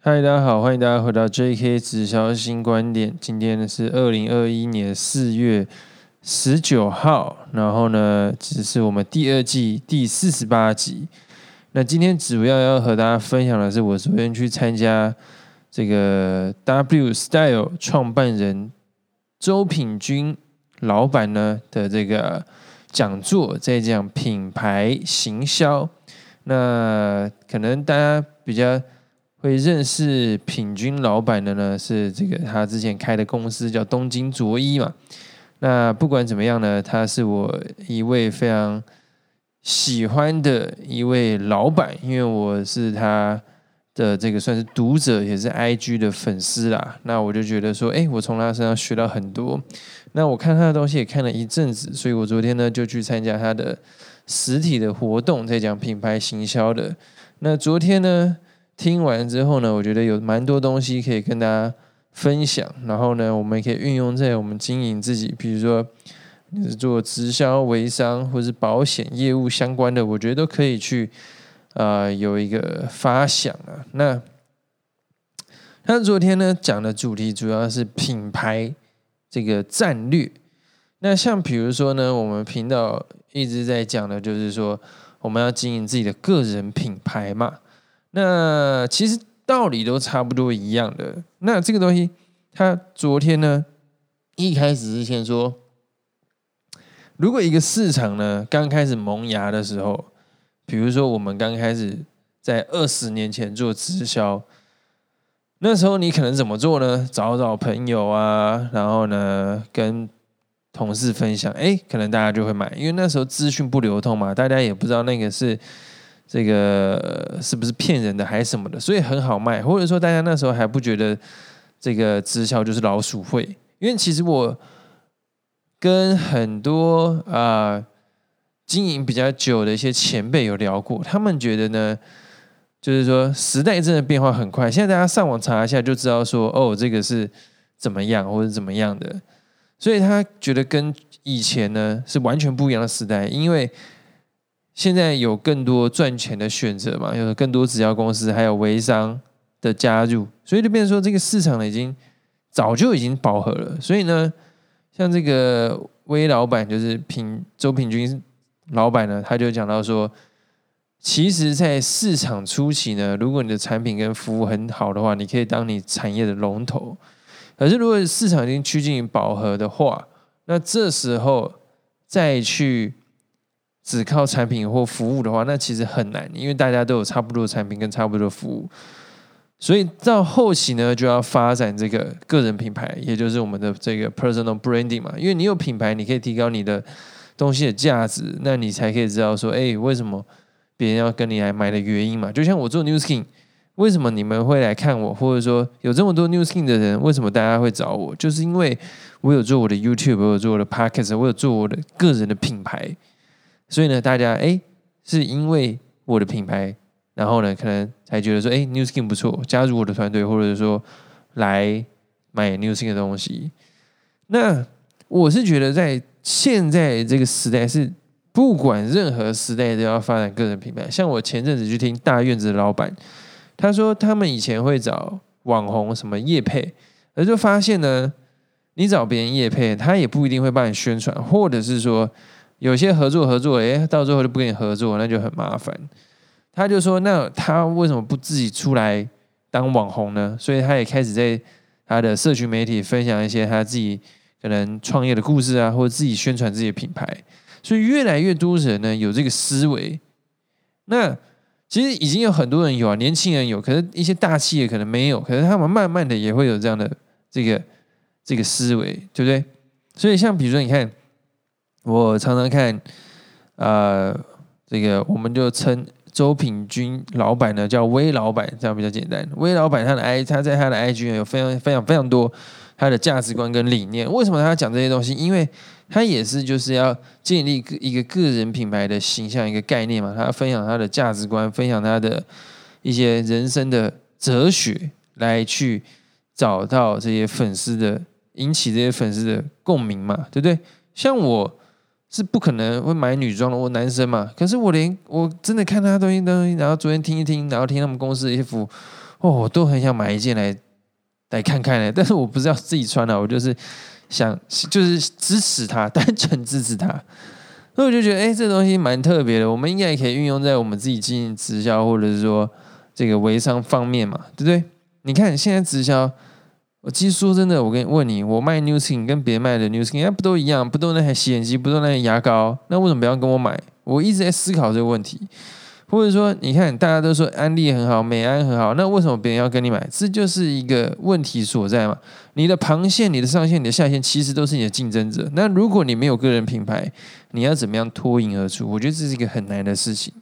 嗨，大家好，欢迎大家回到 J.K. 直销新观点。今天呢是二零二一年四月十九号，然后呢，只是我们第二季第四十八集。那今天主要要和大家分享的是，我昨天去参加这个 W Style 创办人周品君老板呢的这个讲座，在讲品牌行销。那可能大家比较。会认识品君老板的呢，是这个他之前开的公司叫东京卓一嘛。那不管怎么样呢，他是我一位非常喜欢的一位老板，因为我是他的这个算是读者，也是 IG 的粉丝啦。那我就觉得说，哎，我从他身上学到很多。那我看他的东西也看了一阵子，所以我昨天呢就去参加他的实体的活动，在讲品牌行销的。那昨天呢？听完之后呢，我觉得有蛮多东西可以跟大家分享。然后呢，我们也可以运用在我们经营自己，比如说做直销、微商或是保险业务相关的，我觉得都可以去啊有一个发想啊。那他昨天呢讲的主题主要是品牌这个战略。那像比如说呢，我们频道一直在讲的就是说，我们要经营自己的个人品牌嘛。那其实道理都差不多一样的。那这个东西，他昨天呢一开始是先说，如果一个市场呢刚开始萌芽的时候，比如说我们刚开始在二十年前做直销，那时候你可能怎么做呢？找找朋友啊，然后呢跟同事分享，哎，可能大家就会买，因为那时候资讯不流通嘛，大家也不知道那个是。这个是不是骗人的还是什么的？所以很好卖，或者说大家那时候还不觉得这个直销就是老鼠会，因为其实我跟很多啊经营比较久的一些前辈有聊过，他们觉得呢，就是说时代真的变化很快，现在大家上网查一下就知道说哦这个是怎么样或者怎么样的，所以他觉得跟以前呢是完全不一样的时代，因为。现在有更多赚钱的选择嘛？有更多直销公司，还有微商的加入，所以就变成说，这个市场呢已经早就已经饱和了。所以呢，像这个微老板，就是平周平均老板呢，他就讲到说，其实，在市场初期呢，如果你的产品跟服务很好的话，你可以当你产业的龙头。可是，如果市场已经趋近于饱和的话，那这时候再去。只靠产品或服务的话，那其实很难，因为大家都有差不多的产品跟差不多的服务，所以到后期呢，就要发展这个个人品牌，也就是我们的这个 personal branding 嘛。因为你有品牌，你可以提高你的东西的价值，那你才可以知道说，哎，为什么别人要跟你来买的原因嘛。就像我做 New Skin，为什么你们会来看我，或者说有这么多 New Skin 的人，为什么大家会找我？就是因为我有做我的 YouTube，我有做我的 Podcast，我有做我的个人的品牌。所以呢，大家哎，是因为我的品牌，然后呢，可能才觉得说，哎，New Skin 不错，加入我的团队，或者说来买 New Skin 的东西。那我是觉得，在现在这个时代，是不管任何时代都要发展个人品牌。像我前阵子去听大院子的老板，他说他们以前会找网红什么叶配，而就发现呢，你找别人叶配，他也不一定会帮你宣传，或者是说。有些合作合作，哎，到最后就不跟你合作，那就很麻烦。他就说：“那他为什么不自己出来当网红呢？”所以他也开始在他的社群媒体分享一些他自己可能创业的故事啊，或者自己宣传自己的品牌。所以越来越多人呢有这个思维。那其实已经有很多人有啊，年轻人有，可是一些大企业可能没有，可是他们慢慢的也会有这样的这个这个思维，对不对？所以像比如说，你看。我常常看，呃，这个我们就称周品君老板呢叫威老板，这样比较简单。威老板他的 I，他在他的 IG 有非常非常非常多他的价值观跟理念。为什么他要讲这些东西？因为他也是就是要建立一个个人品牌的形象一个概念嘛。他分享他的价值观，分享他的一些人生的哲学，来去找到这些粉丝的，引起这些粉丝的共鸣嘛，对不对？像我。是不可能会买女装的，我男生嘛。可是我连我真的看他东西东西，然后昨天听一听，然后听他们公司的衣服，哦，我都很想买一件来来看看呢。但是我不是要自己穿的，我就是想就是支持他，单纯支持他。所以我就觉得，哎，这东西蛮特别的，我们应该也可以运用在我们自己经营直销，或者是说这个微商方面嘛，对不对？你看现在直销。我其实说真的，我跟问你，我卖 New Skin 跟别人卖的 New Skin，不都一样？不都那台洗脸机，不都那台牙膏？那为什么不要跟我买？我一直在思考这个问题。或者说，你看大家都说安利很好，美安很好，那为什么别人要跟你买？这就是一个问题所在嘛。你的旁线、你的上线、你的下线，其实都是你的竞争者。那如果你没有个人品牌，你要怎么样脱颖而出？我觉得这是一个很难的事情。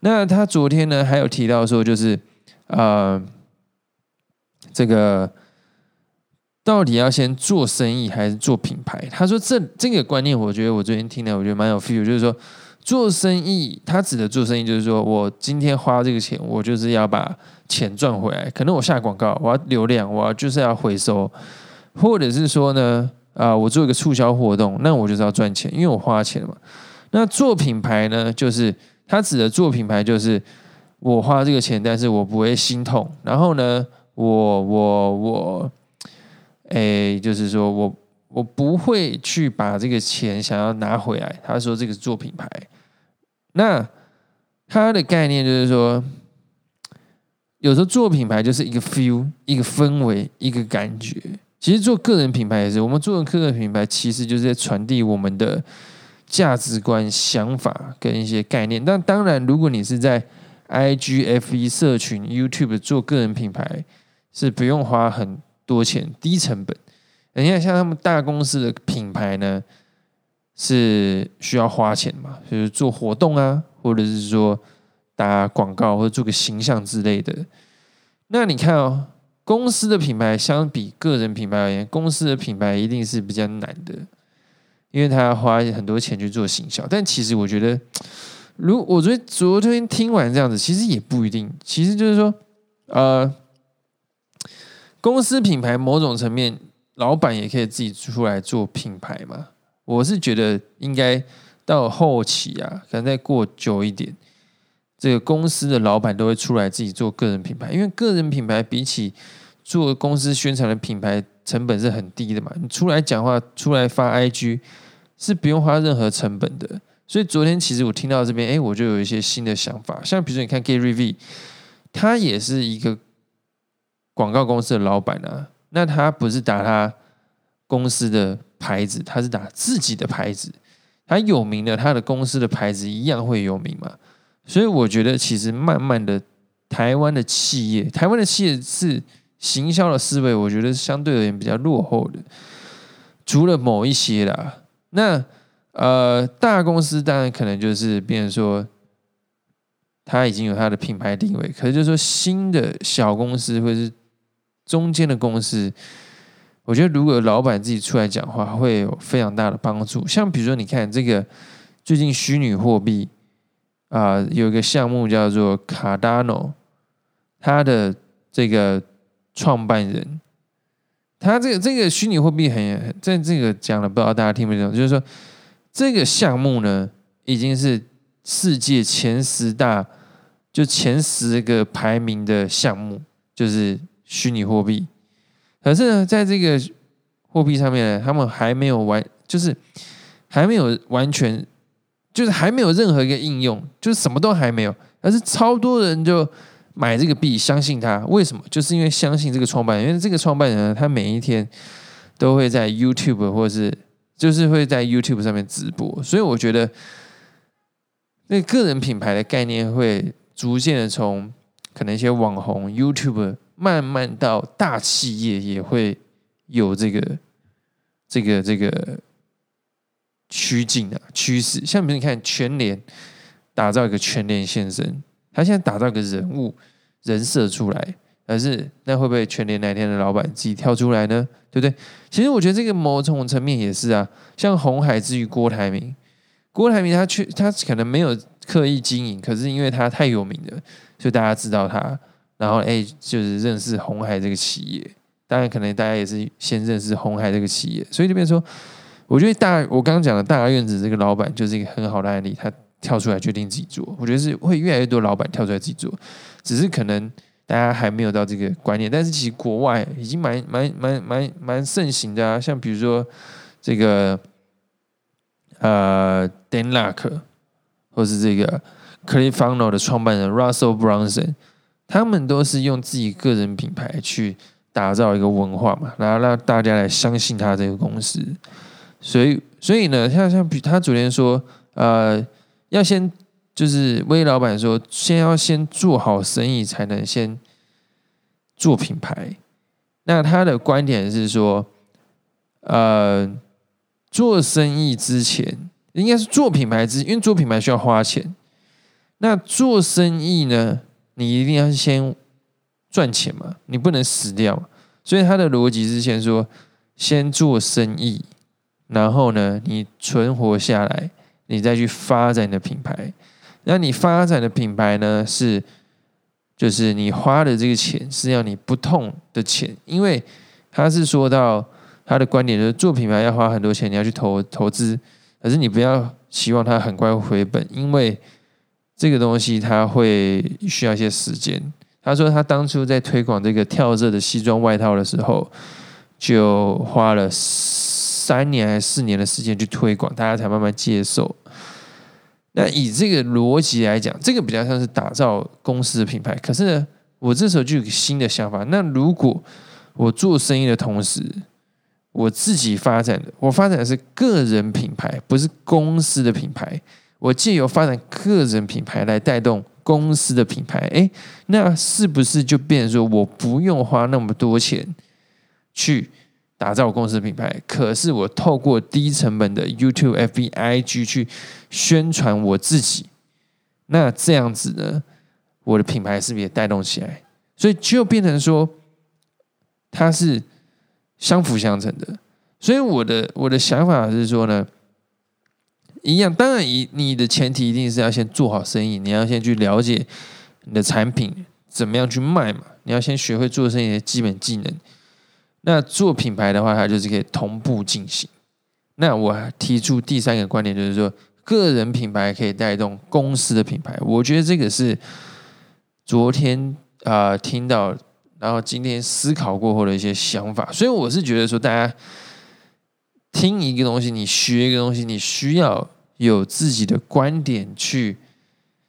那他昨天呢，还有提到说，就是呃，这个。到底要先做生意还是做品牌？他说这这个观念，我觉得我昨天听的，我觉得蛮有 feel。就是说做生意，他指的做生意，就是说我今天花这个钱，我就是要把钱赚回来。可能我下广告，我要流量，我要就是要回收，或者是说呢，啊，我做一个促销活动，那我就是要赚钱，因为我花钱嘛。那做品牌呢，就是他指的做品牌，就是我花这个钱，但是我不会心痛。然后呢，我我我。哎，就是说我我不会去把这个钱想要拿回来。他说这个是做品牌，那他的概念就是说，有时候做品牌就是一个 feel，一个氛围，一个感觉。其实做个人品牌也是，我们做个人品牌其实就是在传递我们的价值观、想法跟一些概念。但当然，如果你是在 IGFE 社群、YouTube 做个人品牌，是不用花很。多钱低成本，你看像他们大公司的品牌呢，是需要花钱嘛？就是做活动啊，或者是说打广告或者做个形象之类的。那你看哦，公司的品牌相比个人品牌而言，公司的品牌一定是比较难的，因为他要花很多钱去做行销。但其实我觉得，如我昨昨天听完这样子，其实也不一定。其实就是说，呃。公司品牌某种层面，老板也可以自己出来做品牌嘛？我是觉得应该到后期啊，可能再过久一点，这个公司的老板都会出来自己做个人品牌，因为个人品牌比起做公司宣传的品牌成本是很低的嘛。你出来讲话，出来发 IG 是不用花任何成本的。所以昨天其实我听到这边，哎，我就有一些新的想法，像比如说你看 Gary V，他也是一个。广告公司的老板啊，那他不是打他公司的牌子，他是打自己的牌子。他有名的，他的公司的牌子一样会有名嘛？所以我觉得，其实慢慢的，台湾的企业，台湾的企业是行销的思维，我觉得相对而言比较落后的。除了某一些啦，那呃，大公司当然可能就是变成说。他已经有他的品牌定位，可是就是说新的小公司或者是中间的公司，我觉得如果老板自己出来讲话，会有非常大的帮助。像比如说，你看这个最近虚拟货币啊，有一个项目叫做卡达诺，他的这个创办人，他这个这个虚拟货币很在这个讲了，不知道大家听不听？就是说这个项目呢，已经是。世界前十大，就前十个排名的项目，就是虚拟货币。可是呢，在这个货币上面呢，他们还没有完，就是还没有完全，就是还没有任何一个应用，就是什么都还没有。而是超多人就买这个币，相信他。为什么？就是因为相信这个创办人，因为这个创办人他每一天都会在 YouTube 或者是就是会在 YouTube 上面直播，所以我觉得。那个人品牌的概念会逐渐的从可能一些网红 YouTube 慢慢到大企业也会有这个这个这个趋近啊趋势。像比如你看全联打造一个全联先生，他现在打造一个人物人设出来，而是那会不会全联哪天的老板自己跳出来呢？对不对？其实我觉得这个某种层面也是啊，像红海之于郭台铭。郭台铭他去，他可能没有刻意经营，可是因为他太有名了，所以大家知道他，然后哎，就是认识红海这个企业。当然，可能大家也是先认识红海这个企业，所以这边说，我觉得大我刚刚讲的大院子这个老板就是一个很好的案例，他跳出来决定自己做。我觉得是会越来越多老板跳出来自己做，只是可能大家还没有到这个观念，但是其实国外已经蛮蛮蛮蛮蛮盛行的啊，像比如说这个呃 Dan Luck，或是这个 Clifano 的创办人 Russell Brunson，他们都是用自己个人品牌去打造一个文化嘛，然后让大家来相信他这个公司。所以，所以呢，像像比他昨天说，呃，要先。就是威老板说，先要先做好生意，才能先做品牌。那他的观点是说，呃，做生意之前，应该是做品牌之，因为做品牌需要花钱。那做生意呢，你一定要先赚钱嘛，你不能死掉。所以他的逻辑是先说，先做生意，然后呢，你存活下来，你再去发展你的品牌。那你发展的品牌呢？是，就是你花的这个钱是要你不痛的钱，因为他是说到他的观点就是做品牌要花很多钱，你要去投投资，可是你不要希望它很快回本，因为这个东西它会需要一些时间。他说他当初在推广这个跳色的西装外套的时候，就花了三年还是四年的时间去推广，大家才慢慢接受。那以这个逻辑来讲，这个比较像是打造公司的品牌。可是呢，我这时候就有个新的想法。那如果我做生意的同时，我自己发展的，我发展的是个人品牌，不是公司的品牌。我借由发展个人品牌来带动公司的品牌，诶，那是不是就变成说我不用花那么多钱去？打造公司品牌，可是我透过低成本的 YouTube、FB、IG 去宣传我自己，那这样子呢，我的品牌是不是也带动起来？所以就变成说，它是相辅相成的。所以我的我的想法是说呢，一样，当然以你的前提一定是要先做好生意，你要先去了解你的产品怎么样去卖嘛，你要先学会做生意的基本技能。那做品牌的话，它就是可以同步进行。那我提出第三个观点，就是说，个人品牌可以带动公司的品牌。我觉得这个是昨天啊听到，然后今天思考过后的一些想法。所以我是觉得说，大家听一个东西，你学一个东西，你需要有自己的观点去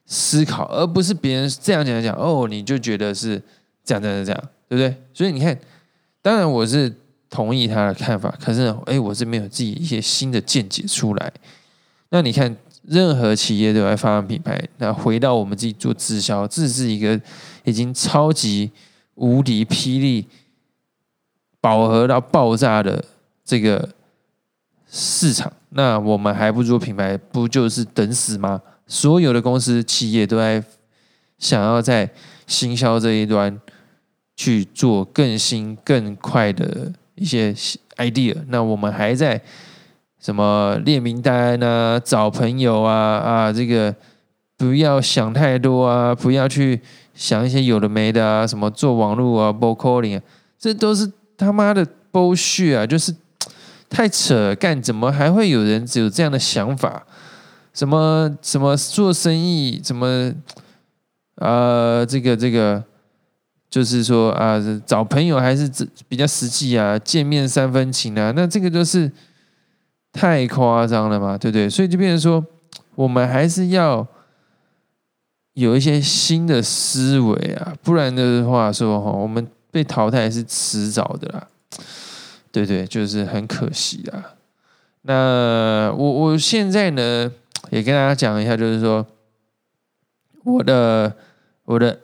思考，而不是别人这样讲讲哦，你就觉得是这样这样这样，对不对？所以你看。当然，我是同意他的看法，可是，哎，我这边有自己一些新的见解出来。那你看，任何企业都在发展品牌，那回到我们自己做直销，这是一个已经超级无敌霹雳、饱和到爆炸的这个市场。那我们还不做品牌，不就是等死吗？所有的公司企业都在想要在行销这一端。去做更新更快的一些 idea，那我们还在什么列名单啊、找朋友啊啊，这个不要想太多啊，不要去想一些有的没的啊，什么做网络啊、b o calling 啊，这都是他妈的 bullshit 啊，就是太扯，干怎么还会有人只有这样的想法？什么什么做生意，什么啊，这个这个。就是说啊，找朋友还是比较实际啊，见面三分情啊，那这个就是太夸张了嘛，对不对？所以就变成说，我们还是要有一些新的思维啊，不然的话说哈，我们被淘汰是迟早的啦，对对，就是很可惜啊。那我我现在呢，也跟大家讲一下，就是说我的我的。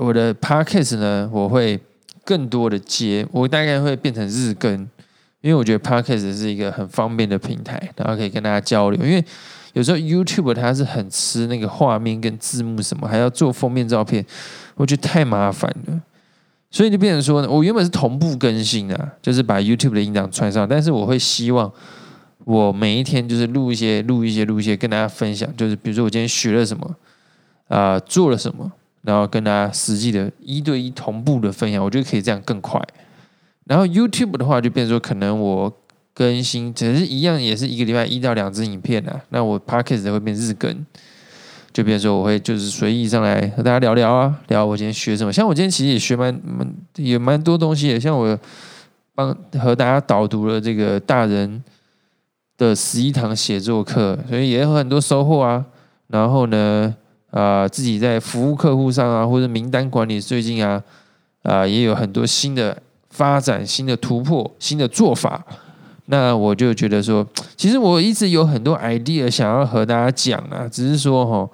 我的 podcast 呢，我会更多的接，我大概会变成日更，因为我觉得 podcast 是一个很方便的平台，然后可以跟大家交流。因为有时候 YouTube 它是很吃那个画面跟字幕什么，还要做封面照片，我觉得太麻烦了。所以就变成说呢，我原本是同步更新的，就是把 YouTube 的音档传上，但是我会希望我每一天就是录一些、录一些、录一些，跟大家分享。就是比如说我今天学了什么，啊，做了什么。然后跟大家实际的一对一同步的分享，我觉得可以这样更快。然后 YouTube 的话，就变成说可能我更新只是一样，也是一个礼拜一到两支影片啊。那我 Podcast 会变日更，就比如说我会就是随意上来和大家聊聊啊，聊我今天学什么。像我今天其实也学蛮蛮也蛮多东西的，像我帮和大家导读了这个大人的十一堂写作课，所以也有很多收获啊。然后呢，啊，自己在服务客户上啊，或者名单管理最近啊，啊，也有很多新的发展、新的突破、新的做法。那我就觉得说，其实我一直有很多 idea 想要和大家讲啊，只是说哈，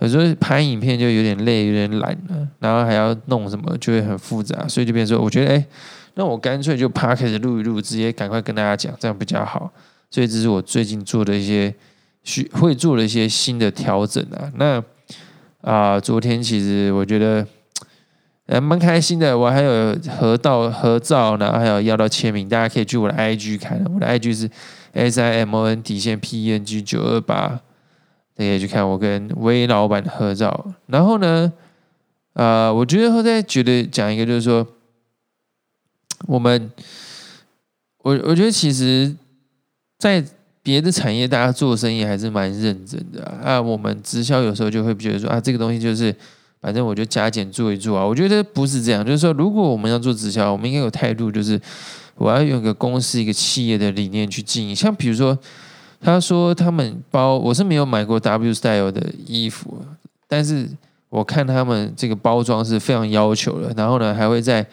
有时候拍影片就有点累，有点懒了，然后还要弄什么，就会很复杂，所以就变说，我觉得哎，那我干脆就趴开始录一录，直接赶快跟大家讲，这样比较好。所以这是我最近做的一些需会做的一些新的调整啊。那啊，昨天其实我觉得。还蛮开心的，我还有合照合照，然后还有要到签名，大家可以去我的 IG 看，我的 IG 是 S I M O N 底线 png 九二八，大家可以去看我跟威老板的合照。然后呢，呃，我觉得后再觉得讲一个，就是说，我们，我我觉得其实，在别的产业，大家做生意还是蛮认真的啊。我们直销有时候就会觉得说啊，这个东西就是。反正我就加减做一做啊，我觉得不是这样，就是说，如果我们要做直销，我们应该有态度，就是我要用一个公司、一个企业的理念去经营。像比如说，他说他们包，我是没有买过 W Style 的衣服，但是我看他们这个包装是非常要求的，然后呢，还会在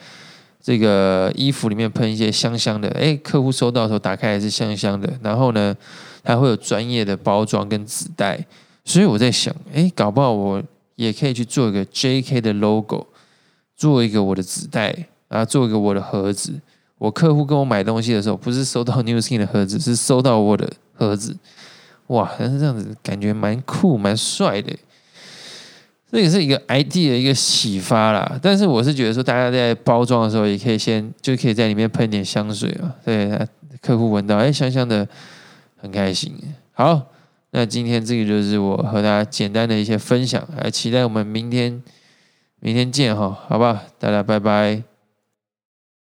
这个衣服里面喷一些香香的，哎，客户收到的时候打开还是香香的，然后呢，还会有专业的包装跟纸袋，所以我在想，哎，搞不好我。也可以去做一个 J.K. 的 logo，做一个我的纸袋然后，做一个我的盒子。我客户跟我买东西的时候，不是收到 New Skin 的盒子，是收到我的盒子。哇，但是这样子感觉蛮酷、蛮帅的。这也是一个 ID 的一个启发啦。但是我是觉得说，大家在包装的时候，也可以先就可以在里面喷点香水啊，对，客户闻到哎香香的，很开心。好。那今天这个就是我和大家简单的一些分享，还期待我们明天明天见哈，好吧，大家拜拜。